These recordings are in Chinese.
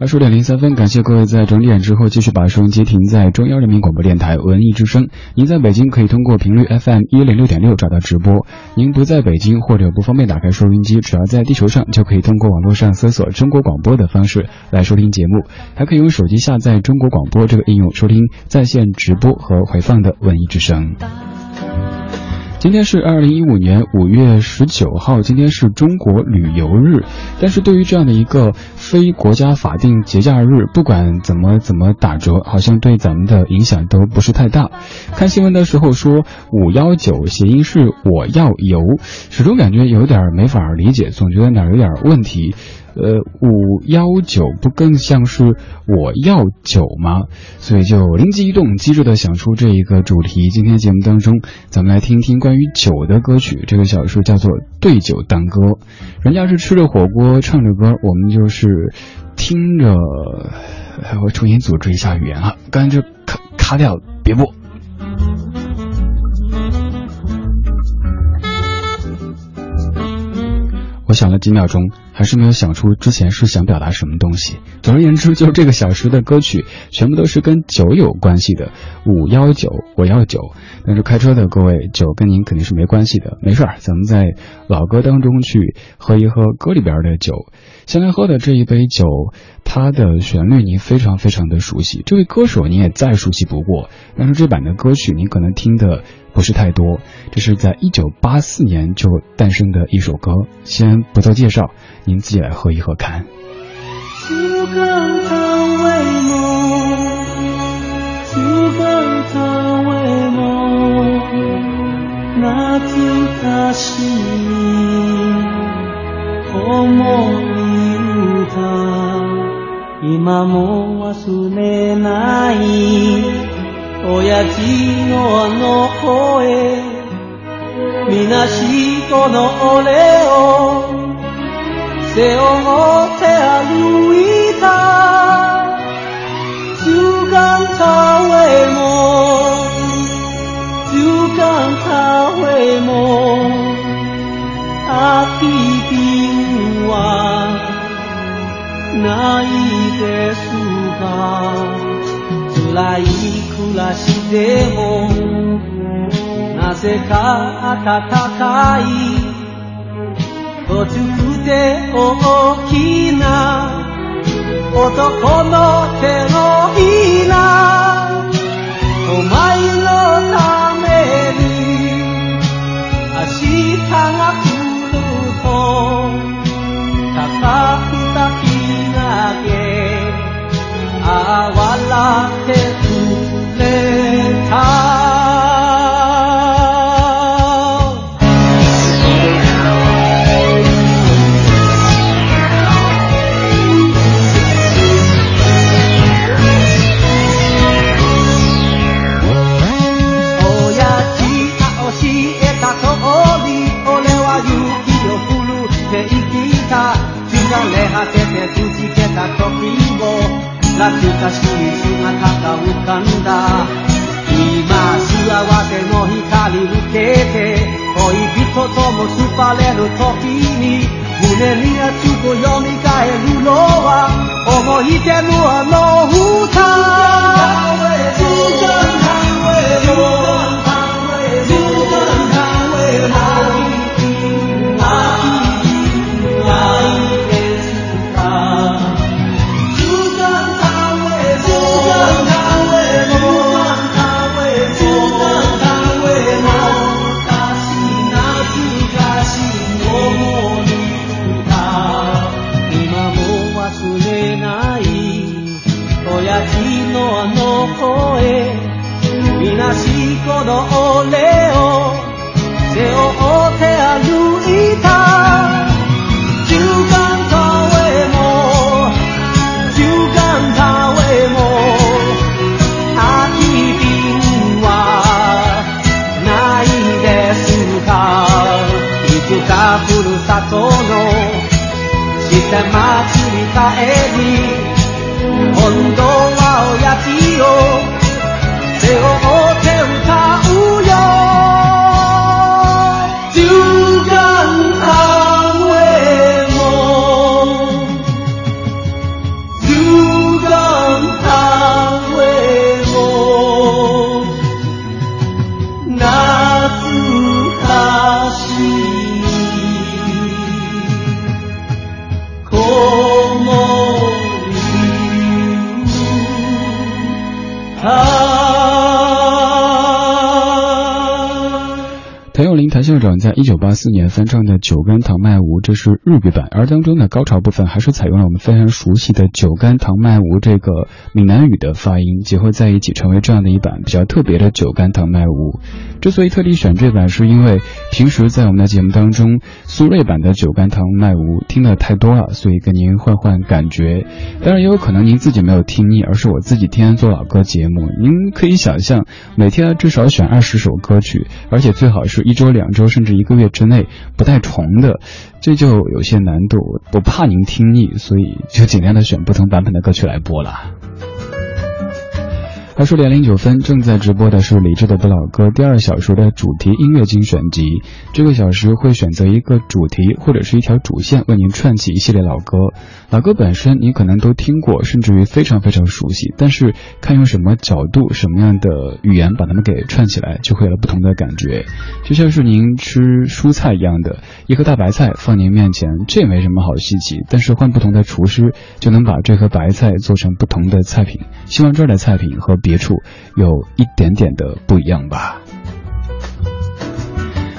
二十点零三分，感谢各位在整点之后继续把收音机停在中央人民广播电台文艺之声。您在北京可以通过频率 FM 一零六点六找到直播。您不在北京或者不方便打开收音机，只要在地球上就可以通过网络上搜索中国广播的方式来收听节目，还可以用手机下载中国广播这个应用收听在线直播和回放的文艺之声。今天是二零一五年五月十九号，今天是中国旅游日。但是对于这样的一个非国家法定节假日，不管怎么怎么打折，好像对咱们的影响都不是太大。看新闻的时候说五幺九谐音是我要游，始终感觉有点没法理解，总觉得哪儿有点问题。呃，五幺九不更像是我要酒吗？所以就灵机一动，机智的想出这一个主题。今天节目当中，咱们来听听关于酒的歌曲。这个小说叫做《对酒当歌》，人家是吃着火锅唱着歌，我们就是听着。我重新组织一下语言啊，刚才就卡卡掉，别播。我想了几秒钟，还是没有想出之前是想表达什么东西。总而言之，就是这个小时的歌曲全部都是跟酒有关系的。五幺九，我要酒。但是开车的各位，酒跟您肯定是没关系的。没事儿，咱们在老歌当中去喝一喝歌里边的酒。现在喝的这一杯酒，它的旋律您非常非常的熟悉，这位歌手您也再熟悉不过。但是这版的歌曲您可能听的不是太多。这是在一九八四年就诞生的一首歌。先不做介绍，您自己来喝一喝看。烛光它为梦，烛光它为梦，懐かしい思い歌今も忘れない親父のあの声みなしこの俺を 背負って歩いた主干他为梦主干他为梦秋瓶はないですが辛い暮らしでもなぜか暖かい 途中で大きな男の手のひらお前のために明日が来ると高く抱き上げあ笑って一点落寞して祭り帰り本 在一九八四年翻唱的《酒干倘卖无》，这是日语版，而当中的高潮部分还是采用了我们非常熟悉的“酒干倘卖无”这个闽南语的发音结合在一起，成为这样的一版比较特别的《酒干倘卖无》。之所以特地选这版，是因为平时在我们的节目当中，苏芮版的《酒干倘卖无》听的太多了，所以给您换换感觉。当然，也有可能您自己没有听腻，而是我自己天天做老歌节目。您可以想象，每天至少选二十首歌曲，而且最好是一周、两周甚至一个月之内不带重的，这就有些难度。我怕您听腻，所以就尽量的选不同版本的歌曲来播了。二十点零九分，正在直播的是李志的不老歌第二小时的主题音乐精选集。这个小时会选择一个主题或者是一条主线，为您串起一系列老歌。老歌本身您可能都听过，甚至于非常非常熟悉，但是看用什么角度、什么样的语言把它们给串起来，就会有了不同的感觉。就像是您吃蔬菜一样的，一颗大白菜放您面前，这也没什么好稀奇。但是换不同的厨师，就能把这颗白菜做成不同的菜品。希望这儿的菜品和别处有一点点的不一样吧。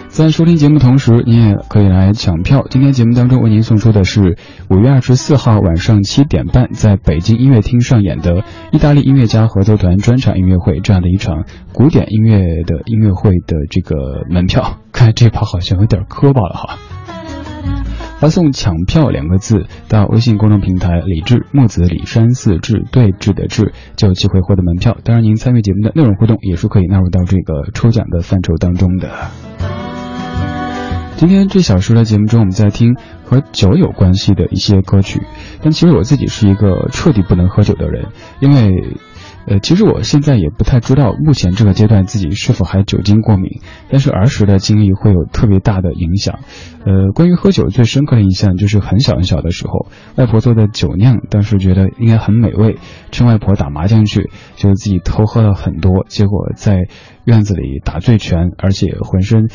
在收听节目同时，你也可以来抢票。今天节目当中为您送出的是五月二十四号晚上七点半在北京音乐厅上演的意大利音乐家合作团专场音乐会这样的一场古典音乐的音乐会的这个门票。看这把好像有点磕巴了哈。发送“抢票”两个字到微信公众平台“李志木子李山寺志对峙的志”，就有机会获得门票。当然，您参与节目的内容互动也是可以纳入到这个抽奖的范畴当中的。今天这小时的节目中，我们在听和酒有关系的一些歌曲。但其实我自己是一个彻底不能喝酒的人，因为，呃，其实我现在也不太知道目前这个阶段自己是否还酒精过敏。但是儿时的经历会有特别大的影响。呃，关于喝酒最深刻的印象就是很小很小的时候，外婆做的酒酿，当时觉得应该很美味，趁外婆打麻将去，就自己偷喝了很多，结果在院子里打醉拳，而且浑身。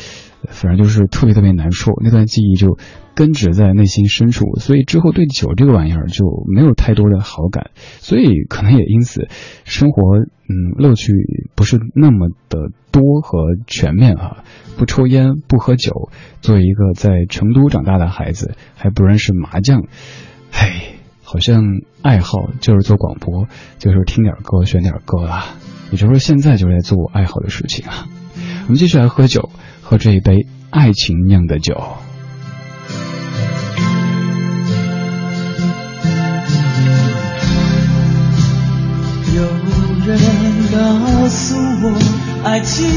反正就是特别特别难受，那段记忆就根植在内心深处，所以之后对酒这个玩意儿就没有太多的好感，所以可能也因此，生活嗯乐趣不是那么的多和全面啊。不抽烟，不喝酒，作为一个在成都长大的孩子，还不认识麻将，嘿，好像爱好就是做广播，就是听点歌，选点歌啊。也就是说，现在就在做我爱好的事情啊。我们继续来喝酒。喝这一杯爱情酿的酒。有人告诉我，爱情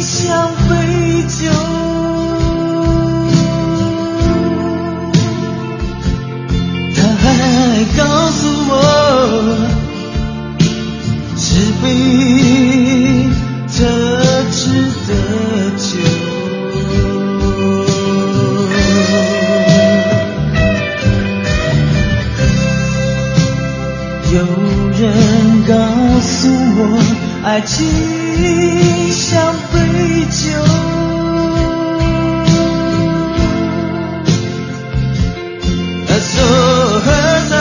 像杯酒，他还告诉我，是非特值得。有人告诉我，爱情像杯酒，说喝茶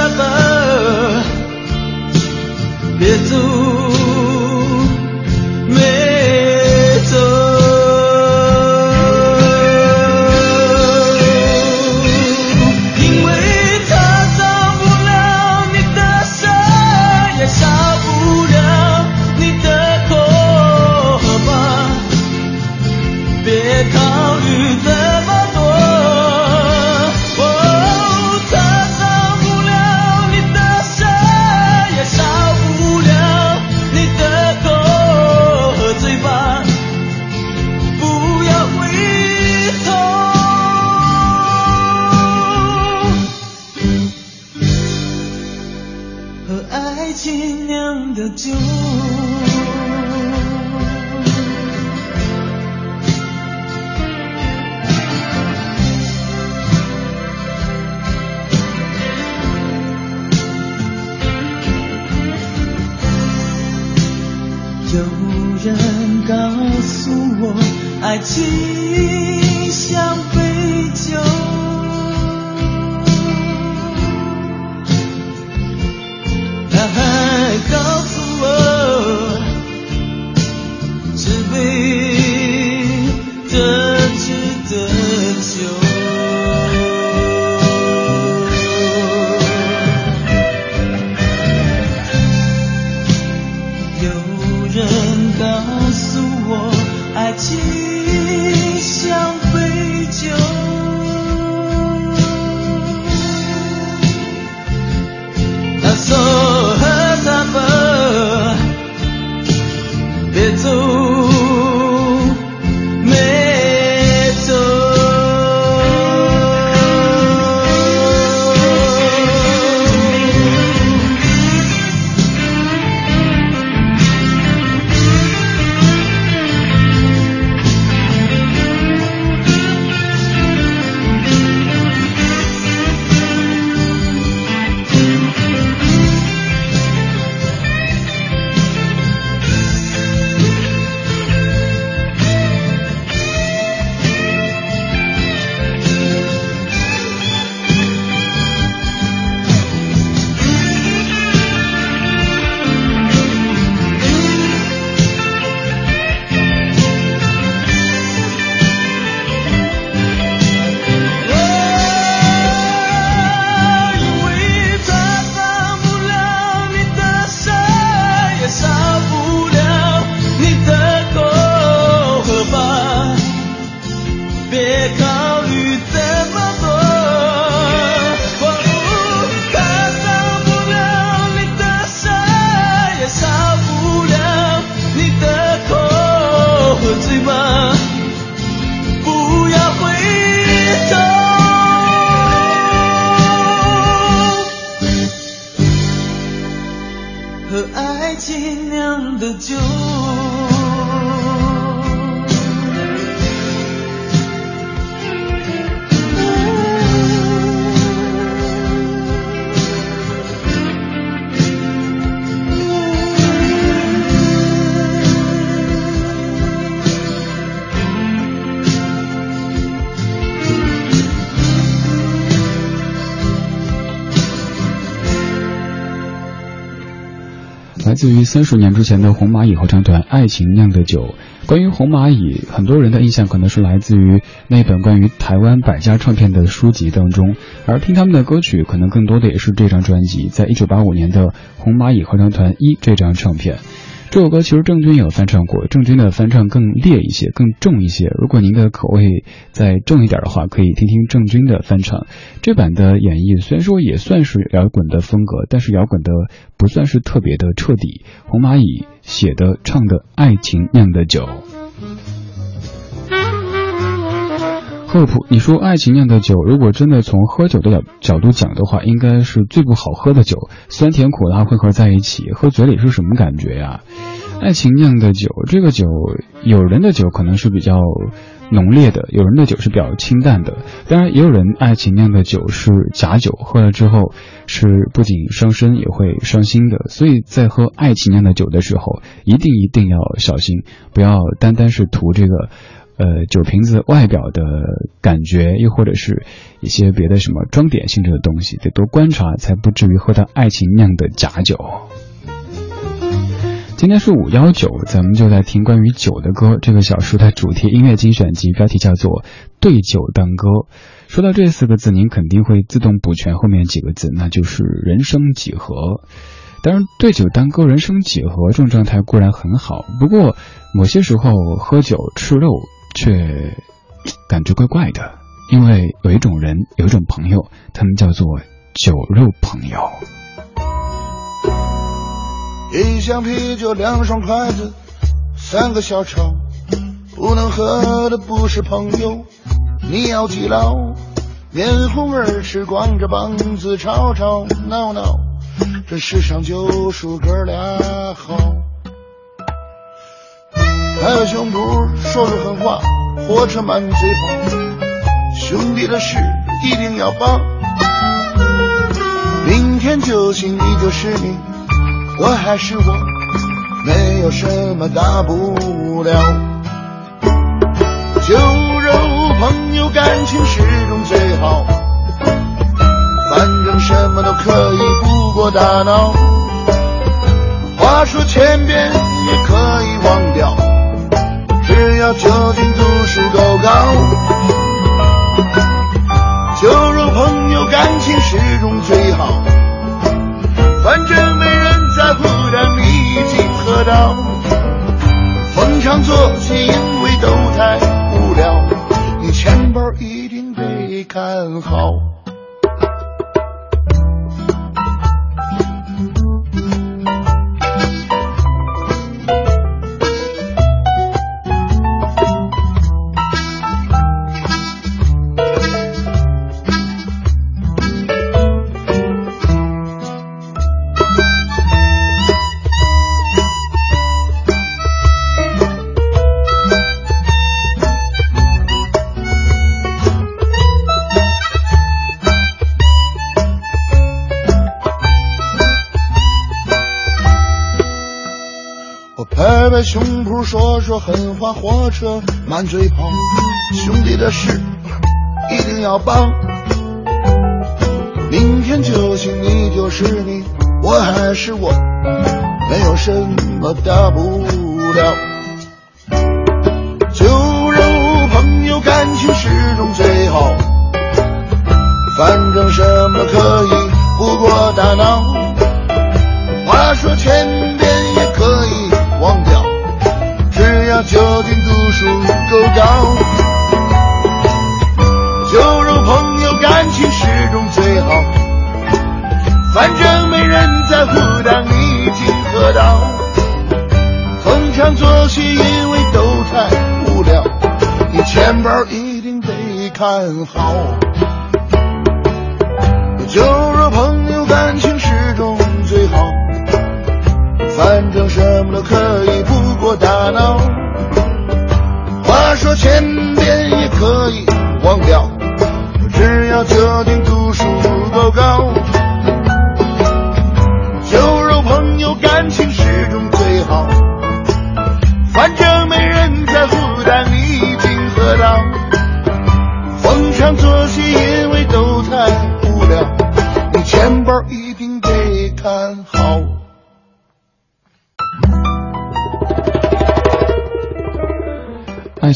自于三十年之前的红蚂蚁合唱团《爱情酿的酒》，关于红蚂蚁，很多人的印象可能是来自于那本关于台湾百家唱片的书籍当中，而听他们的歌曲，可能更多的也是这张专辑，在一九八五年的《红蚂蚁合唱团一》这张唱片。这首歌其实郑钧有翻唱过，郑钧的翻唱更烈一些，更重一些。如果您的口味再重一点的话，可以听听郑钧的翻唱。这版的演绎虽然说也算是摇滚的风格，但是摇滚的不算是特别的彻底。红蚂蚁写的唱的爱情酿的酒。你说爱情酿的酒，如果真的从喝酒的角角度讲的话，应该是最不好喝的酒，酸甜苦辣混合在一起，喝嘴里是什么感觉呀？爱情酿的酒，这个酒，有人的酒可能是比较浓烈的，有人的酒是比较清淡的，当然也有人爱情酿的酒是假酒，喝了之后是不仅伤身也会伤心的，所以在喝爱情酿的酒的时候，一定一定要小心，不要单单是图这个。呃，酒瓶子外表的感觉，又或者是一些别的什么装点性质的东西，得多观察，才不至于喝到爱情酿的假酒。今天是五幺九，咱们就在听关于酒的歌。这个小说的主题音乐精选集标题叫做《对酒当歌》。说到这四个字，您肯定会自动补全后面几个字，那就是人生几何。当然，对酒当歌、人生几何这种状态固然很好，不过某些时候喝酒吃肉。却感觉怪怪的，因为有一种人，有一种朋友，他们叫做酒肉朋友。一箱啤酒，两双筷子，三个小炒，不能喝的不是朋友，你要记牢。面红耳赤，光着膀子吵吵闹闹，这世上就数哥俩好。拍拍胸脯说说狠话，火车满嘴跑，兄弟的事一定要帮。明天就醒你就是你，我还是我，没有什么大不了。酒肉朋友感情始终最好，反正什么都可以不过大脑。话说千遍也可以忘掉。只要酒精度数够高，酒肉朋友感情始终最好。反正没人在乎，但你已经喝到。常做些，因为都太无聊。你钱包一定得看好。说说狠话，火车满嘴跑，兄弟的事一定要帮。明天酒醒，你就是你，我还是我，没有什么大不了。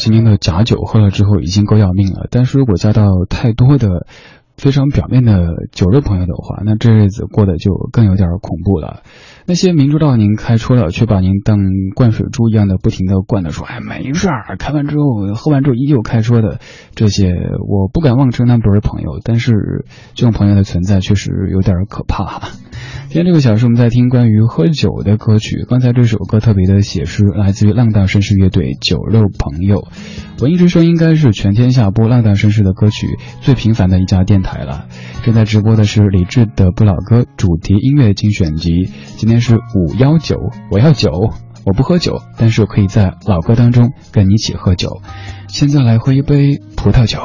今天的假酒喝了之后已经够要命了，但是如果加到太多的非常表面的酒肉朋友的话，那这日子过得就更有点恐怖了。那些明知道您开车了，却把您当灌水猪一样的不停的灌的说，哎，没事儿，开完之后喝完之后依旧开车的这些，我不敢妄称他们不是朋友，但是这种朋友的存在确实有点可怕哈。今天这个小时我们在听关于喝酒的歌曲，刚才这首歌特别的写诗，来自于浪荡绅士乐队《酒肉朋友》。文艺之声应该是全天下播浪荡绅士的歌曲最频繁的一家电台了。正在直播的是李志的不老歌主题音乐精选集，今天是五幺九，我要酒，我不喝酒，但是我可以在老歌当中跟你一起喝酒。现在来喝一杯葡萄酒。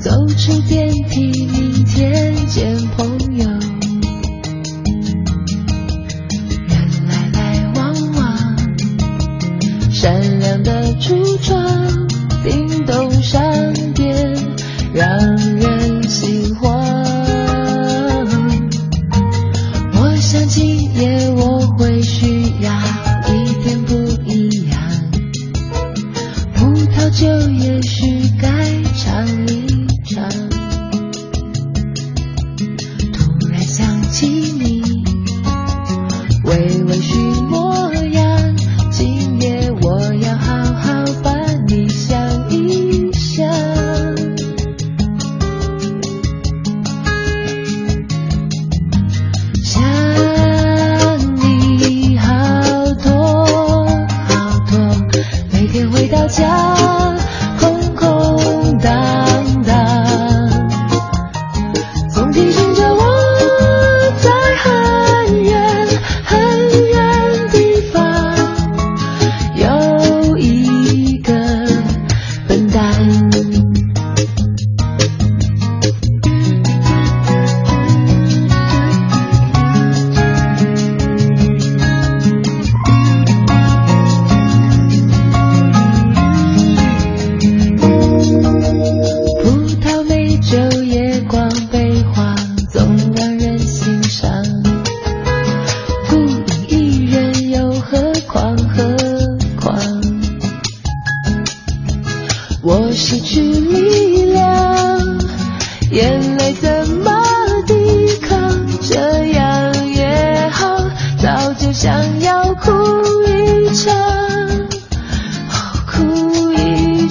走出电梯，明天见朋友。人来来往往，善良的橱窗，叮咚商店，让喜欢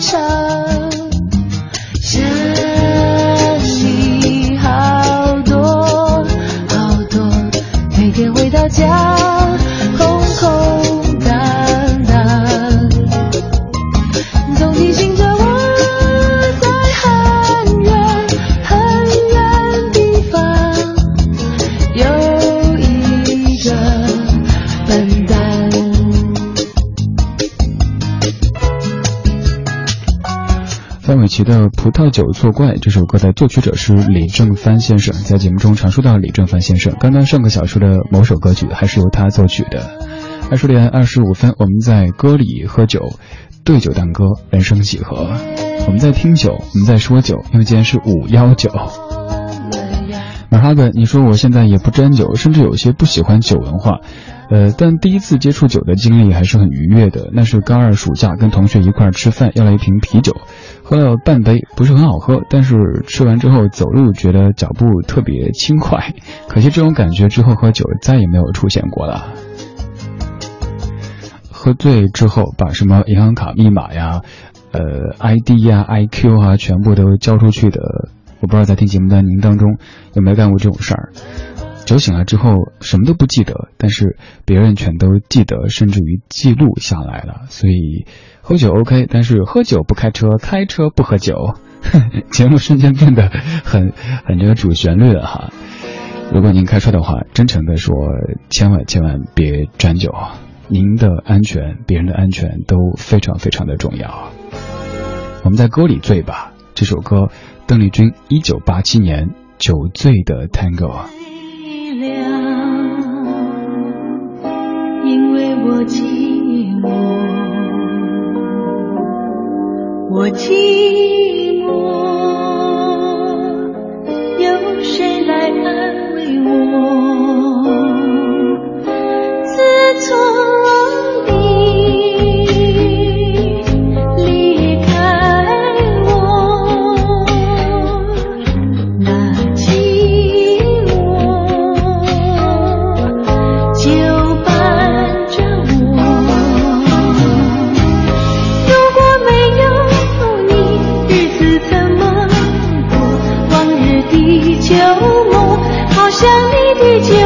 show. 的《葡萄酒作怪》这首歌的作曲者是李正帆先生，在节目中常说到李正帆先生。刚刚上个小时的某首歌曲还是由他作曲的。二十点二十五分，我们在歌里喝酒，对酒当歌，人生几何？我们在听酒，我们在说酒，因为今天是五幺九。马哈本，你说我现在也不沾酒，甚至有些不喜欢酒文化，呃，但第一次接触酒的经历还是很愉悦的。那是高二暑假，跟同学一块吃饭，要了一瓶啤酒，喝了半杯，不是很好喝，但是吃完之后走路觉得脚步特别轻快。可惜这种感觉之后喝酒再也没有出现过了。喝醉之后，把什么银行卡密码呀、呃 ID 呀、IQ 啊，全部都交出去的。我不知道在听节目的您当中有没有干过这种事儿。酒醒了之后什么都不记得，但是别人全都记得，甚至于记录下来了。所以喝酒 OK，但是喝酒不开车，开车不喝酒。节目瞬间变得很很这个主旋律了哈。如果您开车的话，真诚的说，千万千万别沾酒。您的安全，别人的安全都非常非常的重要。我们在歌里醉吧，这首歌，邓丽君一九八七年《酒醉的 Tango》。因为我寂寞，我寂寞，有谁来安慰我？自从你想你的酒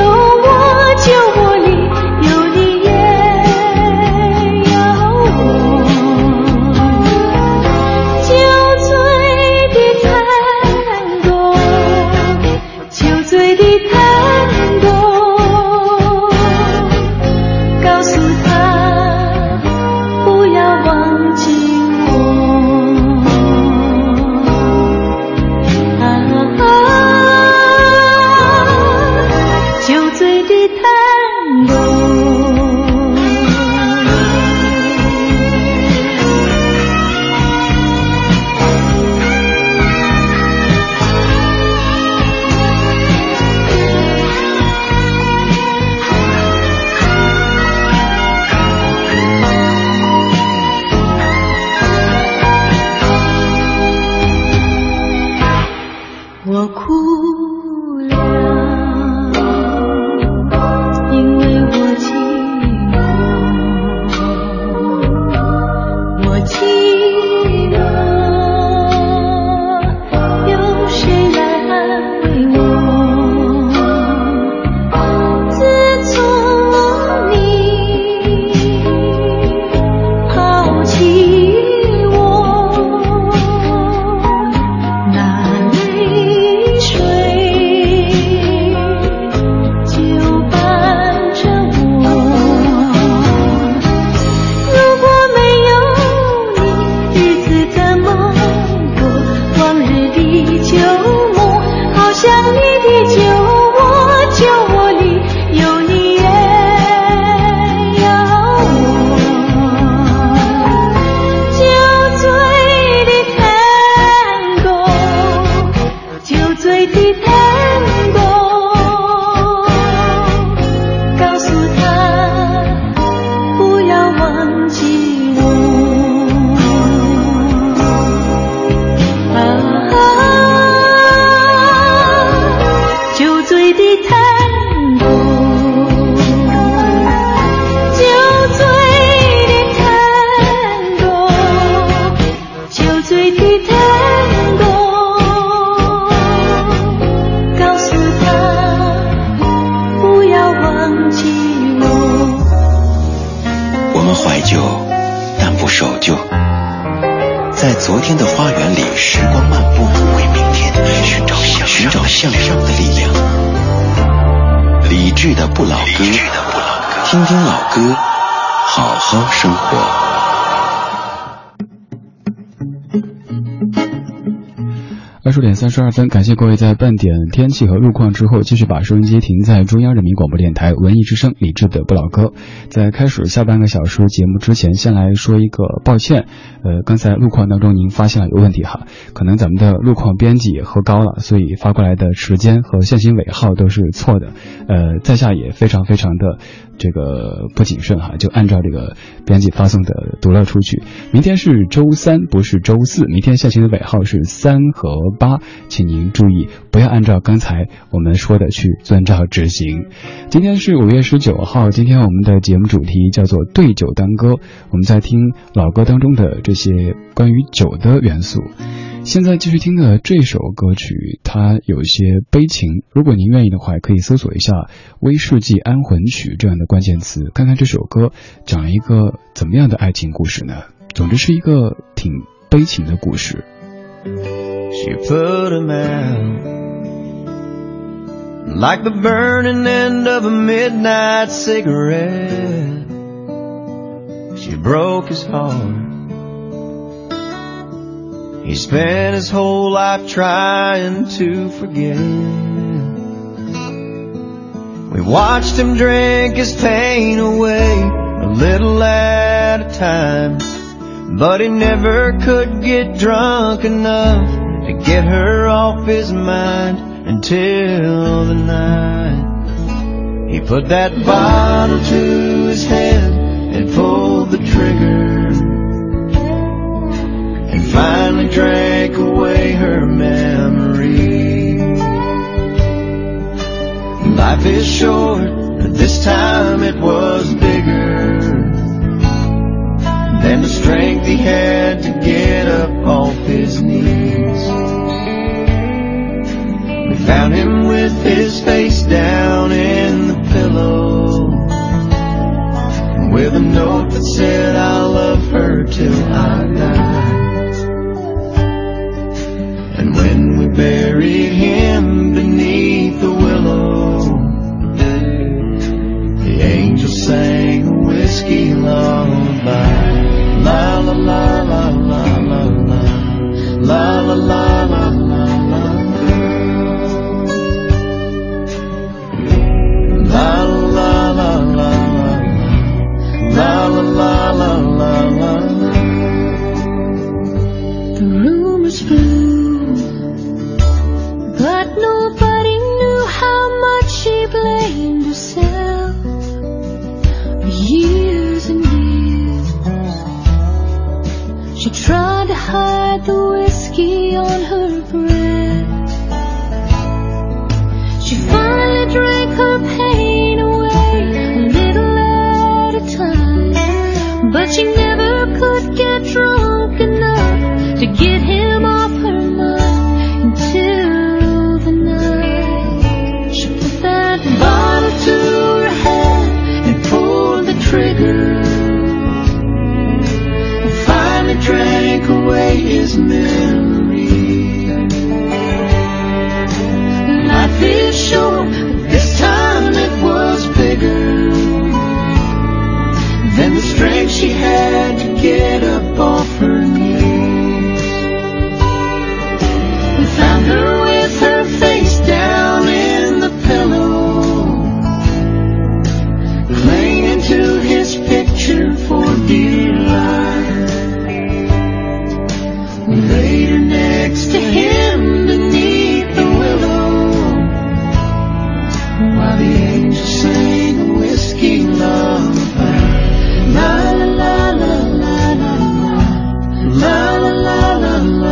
歌，好好生活。十点三十二分，感谢各位在半点天气和路况之后，继续把收音机停在中央人民广播电台文艺之声李志的不老歌。在开始下半个小时节目之前，先来说一个抱歉，呃，刚才路况当中您发现了有问题哈，可能咱们的路况编辑也喝高了，所以发过来的时间和限行尾号都是错的，呃，在下也非常非常的。这个不谨慎哈，就按照这个编辑发送的读了出去。明天是周三，不是周四。明天下行的尾号是三和八，请您注意，不要按照刚才我们说的去遵照执行。今天是五月十九号，今天我们的节目主题叫做对酒当歌，我们在听老歌当中的这些关于酒的元素。现在继续听的这首歌曲，它有些悲情。如果您愿意的话，可以搜索一下“威士忌安魂曲”这样的关键词，看看这首歌讲了一个怎么样的爱情故事呢？总之是一个挺悲情的故事。She put him out like the burning end of a midnight cigarette. She broke his heart. He spent his whole life trying to forget. We watched him drink his pain away a little at a time. But he never could get drunk enough to get her off his mind until the night. He put that bottle to his head and pulled the trigger and finally drank away her memory. Life is short, but this time it was bigger than the strength he had to get up off his knees. Found him with his face down in the pillow with a note that said, I'll love her till I die. And when we buried him beneath the willow, the angel sang a whiskey lullaby. La la la la la la la la la.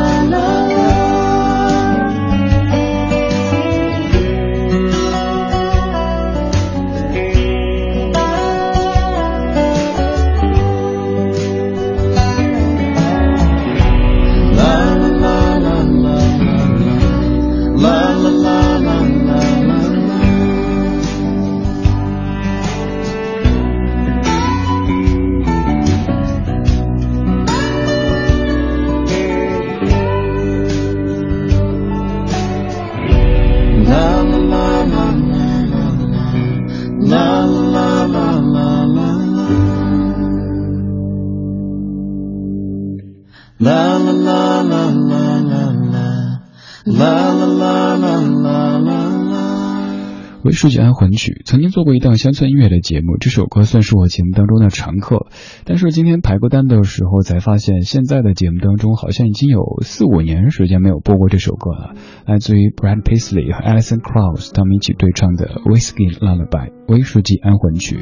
为数据安魂曲曾经做过一档乡村音乐的节目，这首歌算是我节目当中的常客。但是今天排歌单的时候才发现，现在的节目当中好像已经有四五年时间没有播过这首歌了。来自于 Brad Paisley 和 Alison Krauss 他们一起对唱的《Whiskey Lullaby》威士忌安魂曲，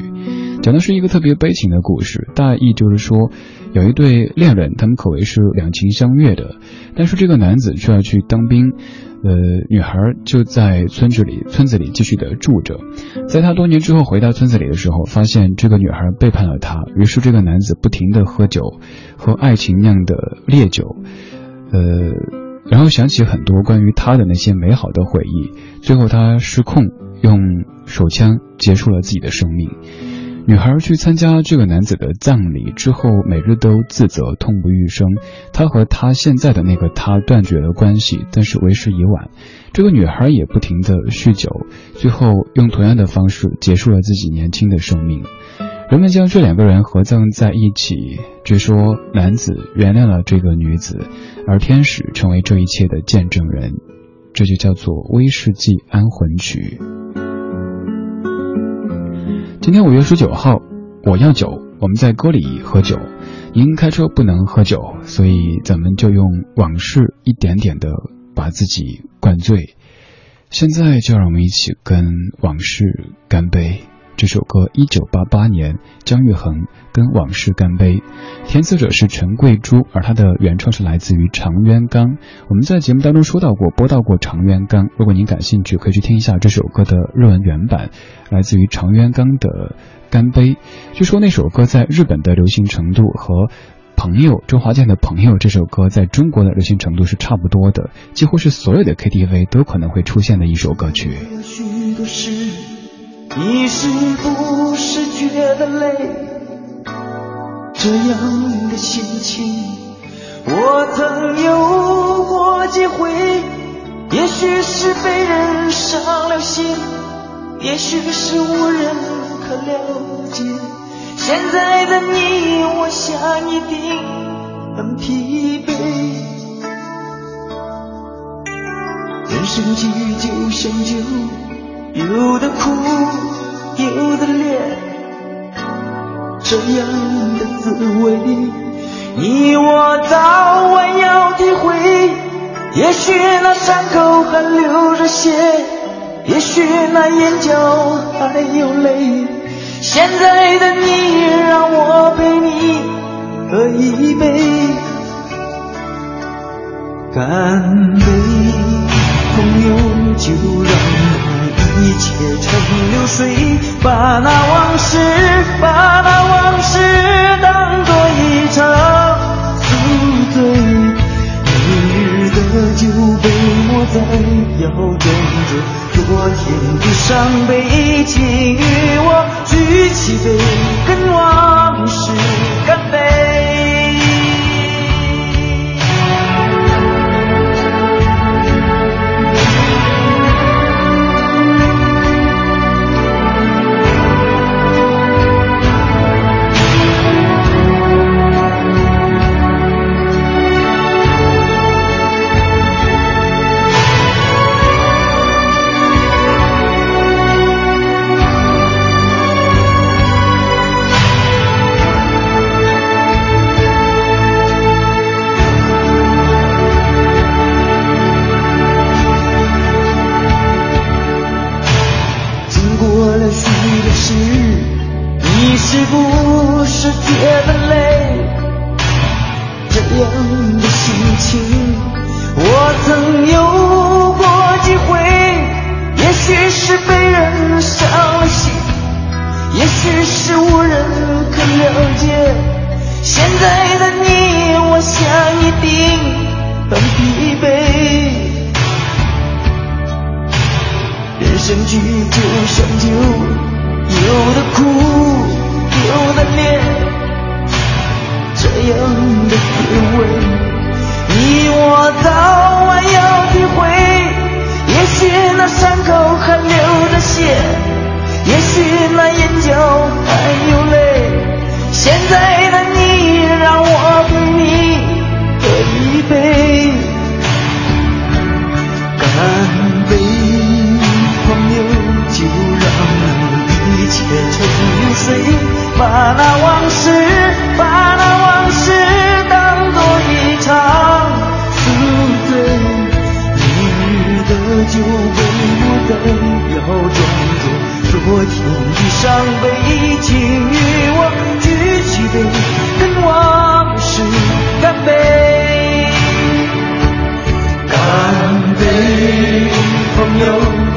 讲的是一个特别悲情的故事。大意就是说，有一对恋人，他们可谓是两情相悦的，但是这个男子却要去当兵。呃，女孩就在村子里，村子里继续的住着。在他多年之后回到村子里的时候，发现这个女孩背叛了他，于是这个男子不停的喝酒，喝爱情酿的烈酒，呃，然后想起很多关于他的那些美好的回忆，最后他失控，用手枪结束了自己的生命。女孩去参加这个男子的葬礼之后，每日都自责、痛不欲生。她和他现在的那个他断绝了关系，但是为时已晚。这个女孩也不停的酗酒，最后用同样的方式结束了自己年轻的生命。人们将这两个人合葬在一起，据说男子原谅了这个女子，而天使成为这一切的见证人。这就叫做威士忌安魂曲。今天五月十九号，我要酒，我们在歌里喝酒。您开车不能喝酒，所以咱们就用往事一点点的把自己灌醉。现在就让我们一起跟往事干杯。这首歌一九八八年，姜育恒跟往事干杯，填词者是陈桂珠，而他的原创是来自于常渊刚。我们在节目当中说到过，播到过常渊刚。如果您感兴趣，可以去听一下这首歌的日文原版，来自于常渊刚的《干杯》。据说那首歌在日本的流行程度和《朋友》周华健的《朋友》这首歌在中国的流行程度是差不多的，几乎是所有的 KTV 都可能会出现的一首歌曲。你是不是觉得累？这样的心情，我曾有过几回。也许是被人伤了心，也许是无人可了解。现在的你，我想一定很疲惫。人生际遇就像酒，有的苦，有的烈，这样的滋味，你我早晚要体会。也许那伤口还流着血，也许那眼角还有泪。现在的你，让我陪你喝一杯，干杯。朋友，就让那一切成流水，把那往事，把那往事当作一场宿醉。明日的酒杯莫再摇动着昨天的伤悲，请与我举起杯，跟往事干杯。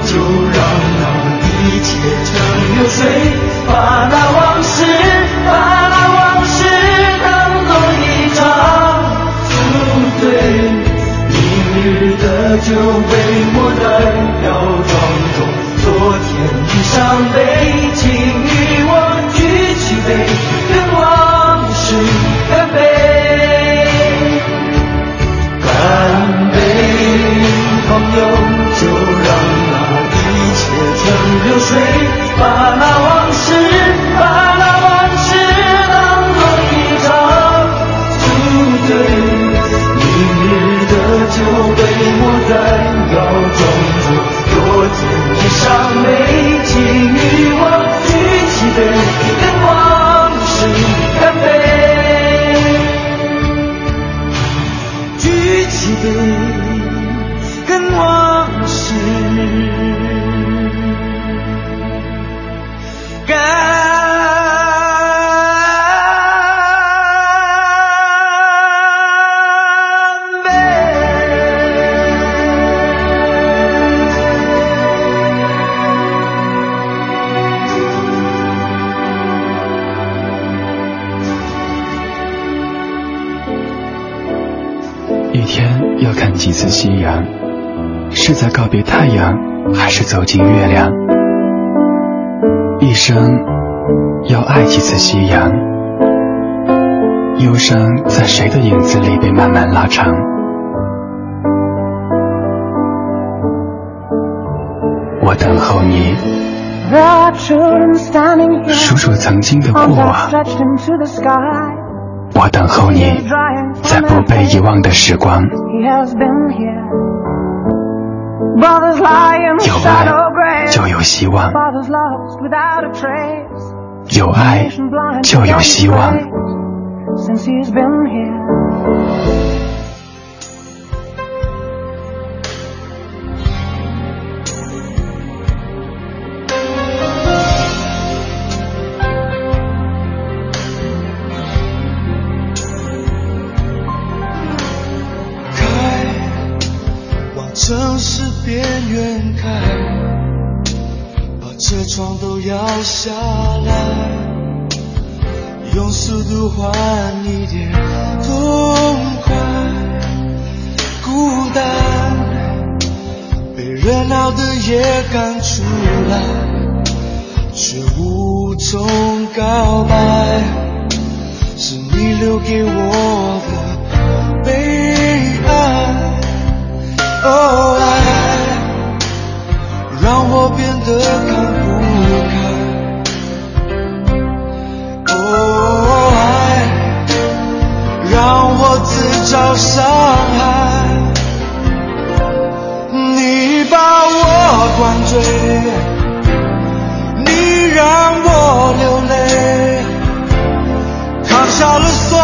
就让那一切要爱几次夕阳？忧伤在谁的影子里被慢慢拉长？我等候你，数数曾经的过往。我等候你，在不被遗忘的时光。有爱。就有希望.有爱就有希望。车窗都摇下来，用速度换一点痛快。孤单，被热闹的夜赶出来，却无从告白，是你留给我的。悲哀，哦爱，让我变得找伤害。你把我灌醉，你让我流泪，扛下了所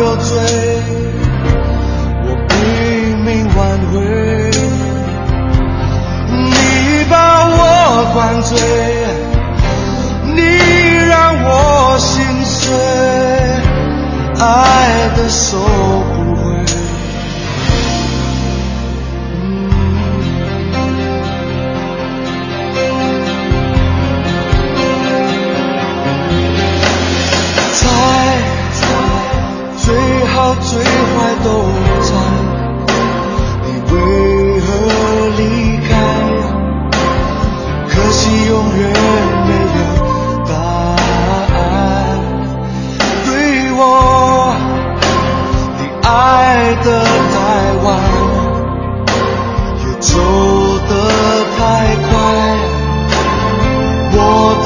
有罪。我拼命挽回，你把我灌醉，你让我心碎，爱的收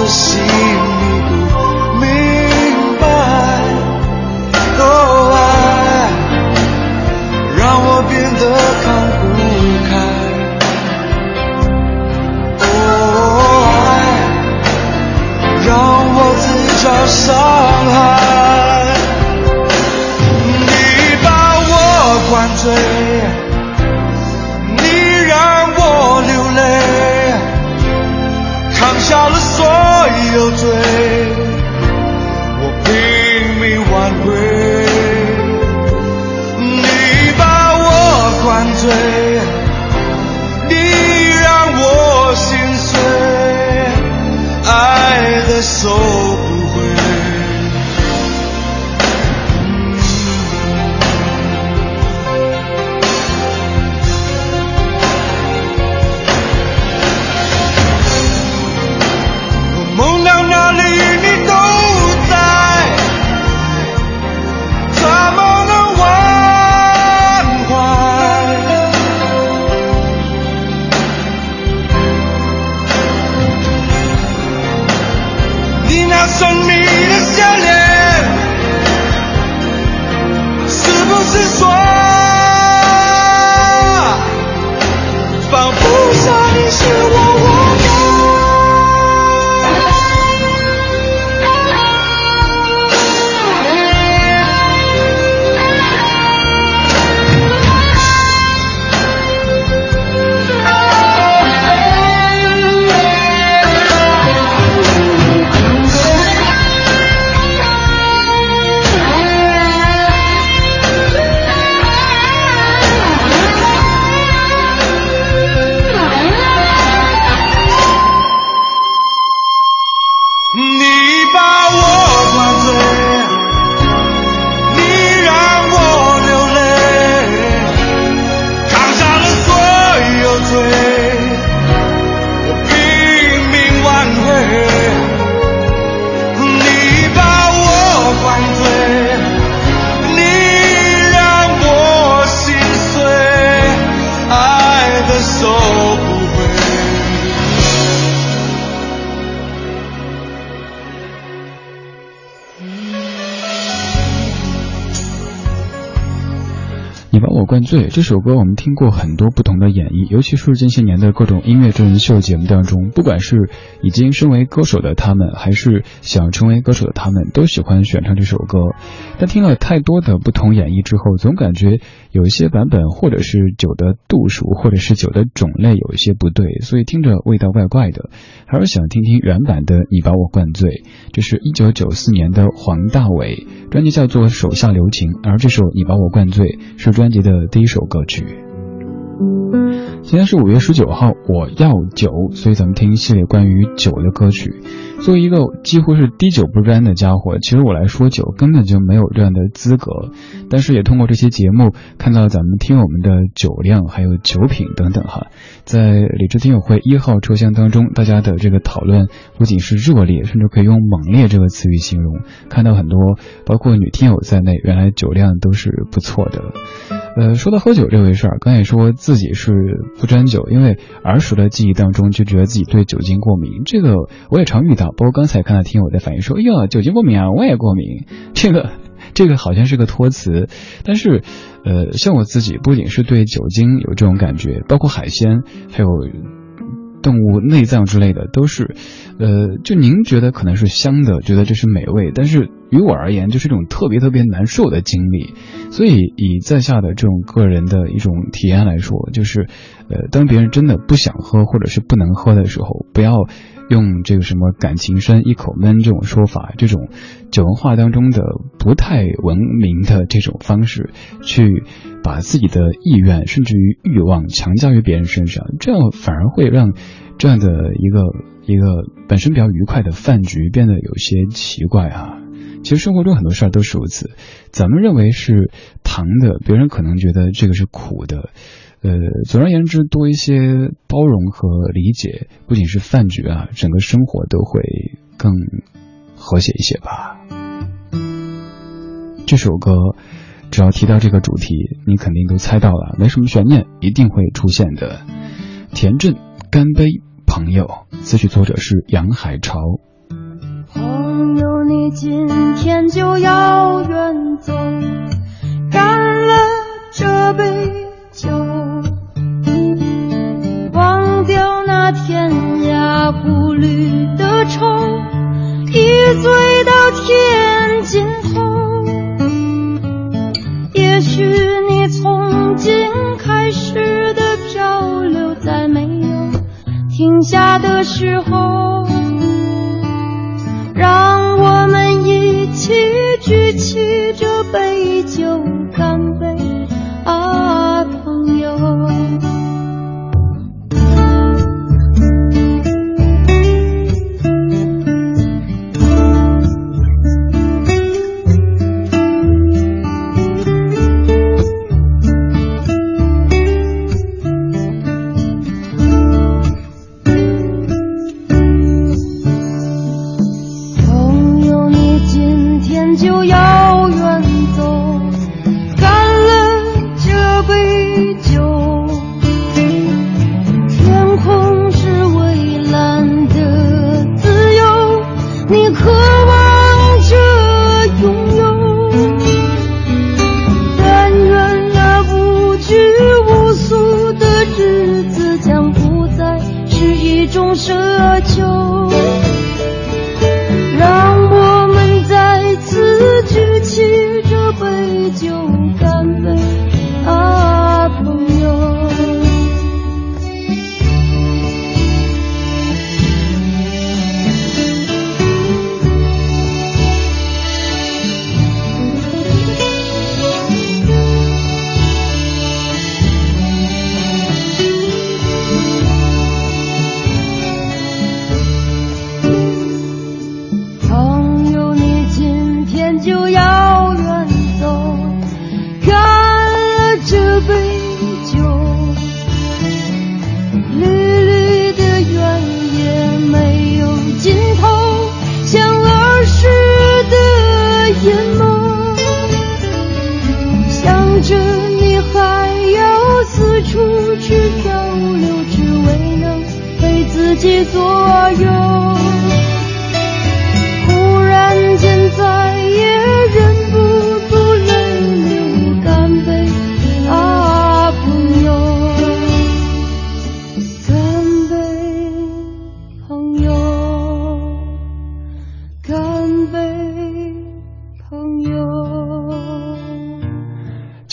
我的心里不明白。哦，爱让我变得看不开。哦，爱让我自找伤害。你把我灌醉，下了。所有罪，我拼命挽回。你把我灌醉，你让我心碎，爱的收灌醉这首歌，我们听过很多不同的演绎，尤其是近些年的各种音乐真人秀节目当中，不管是已经身为歌手的他们，还是想成为歌手的他们，都喜欢选唱这首歌。但听了太多的不同演绎之后，总感觉有一些版本，或者是酒的度数，或者是酒的种类有一些不对，所以听着味道怪怪的。还是想听听原版的《你把我灌醉》，这是一九九四年的黄大炜专辑叫做《手下留情》，而这首《你把我灌醉》是专辑的第一首歌曲。今天是五月十九号，我要酒，所以咱们听一系列关于酒的歌曲。作为一个几乎是滴酒不沾的家伙，其实我来说酒根本就没有这样的资格。但是也通过这些节目，看到咱们听友们的酒量还有酒品等等哈，在理智听友会一号车厢当中，大家的这个讨论不仅是热烈，甚至可以用猛烈这个词语形容。看到很多包括女听友在内，原来酒量都是不错的。呃，说到喝酒这回事儿，刚才说自己是不沾酒，因为儿时的记忆当中就觉得自己对酒精过敏，这个我也常遇到。包括刚才看到听友的反应说：“哎呀，酒精过敏啊，我也过敏。”这个这个好像是个托词，但是呃，像我自己不仅是对酒精有这种感觉，包括海鲜还有。动物内脏之类的都是，呃，就您觉得可能是香的，觉得这是美味，但是于我而言就是一种特别特别难受的经历。所以以在下的这种个人的一种体验来说，就是，呃，当别人真的不想喝或者是不能喝的时候，不要用这个什么感情深一口闷这种说法，这种酒文化当中的不太文明的这种方式去把自己的意愿甚至于欲望强加于别人身上，这样反而会让这样的一个一个本身比较愉快的饭局变得有些奇怪啊。其实生活中很多事儿都是如此，咱们认为是糖的，别人可能觉得这个是苦的。呃，总而言之，多一些包容和理解，不仅是饭局啊，整个生活都会更和谐一些吧。这首歌只要提到这个主题，你肯定都猜到了，没什么悬念，一定会出现的。田震《干杯朋友》，词曲作者是杨海潮。朋友，你今天就要远走，干了这杯酒，忘掉那天涯孤旅的愁，一醉到天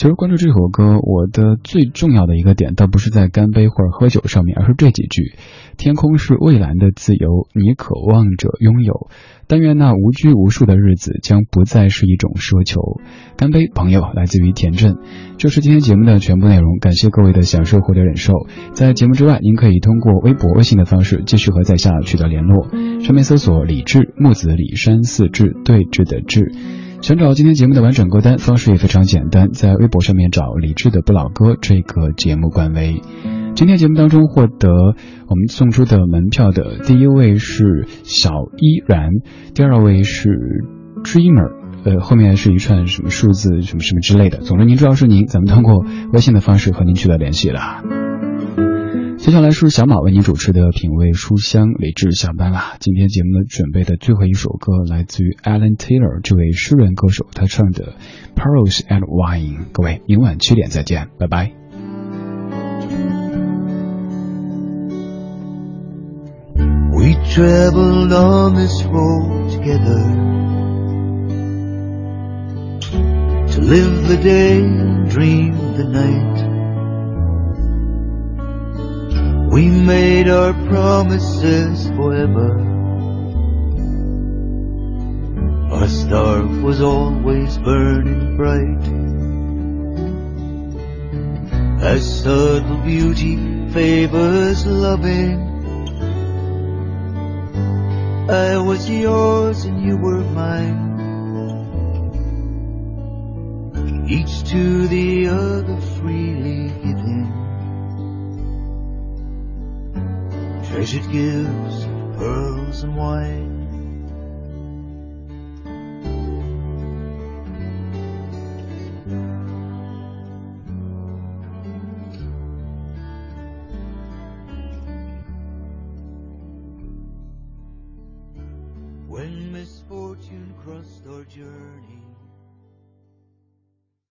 其实关注这首歌，我的最重要的一个点，倒不是在干杯或者喝酒上面，而是这几句：天空是蔚蓝的自由，你渴望着拥有。但愿那无拘无束的日子将不再是一种奢求。干杯，朋友！来自于田震。这是今天节目的全部内容，感谢各位的享受或者忍受。在节目之外，您可以通过微博、微信的方式继续和在下取得联络，上面搜索“李志木子李山四志对峙的志”。想找今天节目的完整歌单方式也非常简单，在微博上面找李志的不老歌这个节目官微。今天节目当中获得我们送出的门票的第一位是小依然，第二位是 Dreamer，呃，后面是一串什么数字什么什么之类的。总之您知道是您，咱们通过微信的方式和您取得联系了。接下来是小马为您主持的品味书香，李志下班啦。今天节目准备的最后一首歌来自于 Alan Taylor 这位诗人歌手，他唱的 Pearls and Wine。各位，明晚七点再见，拜拜。We traveled on this road together to live the day and dream the night. We made our promises forever. Our star was always burning bright. As subtle beauty favors loving. I was yours and you were mine. Each to the other freely giving. Treasured gifts, pearls and wine.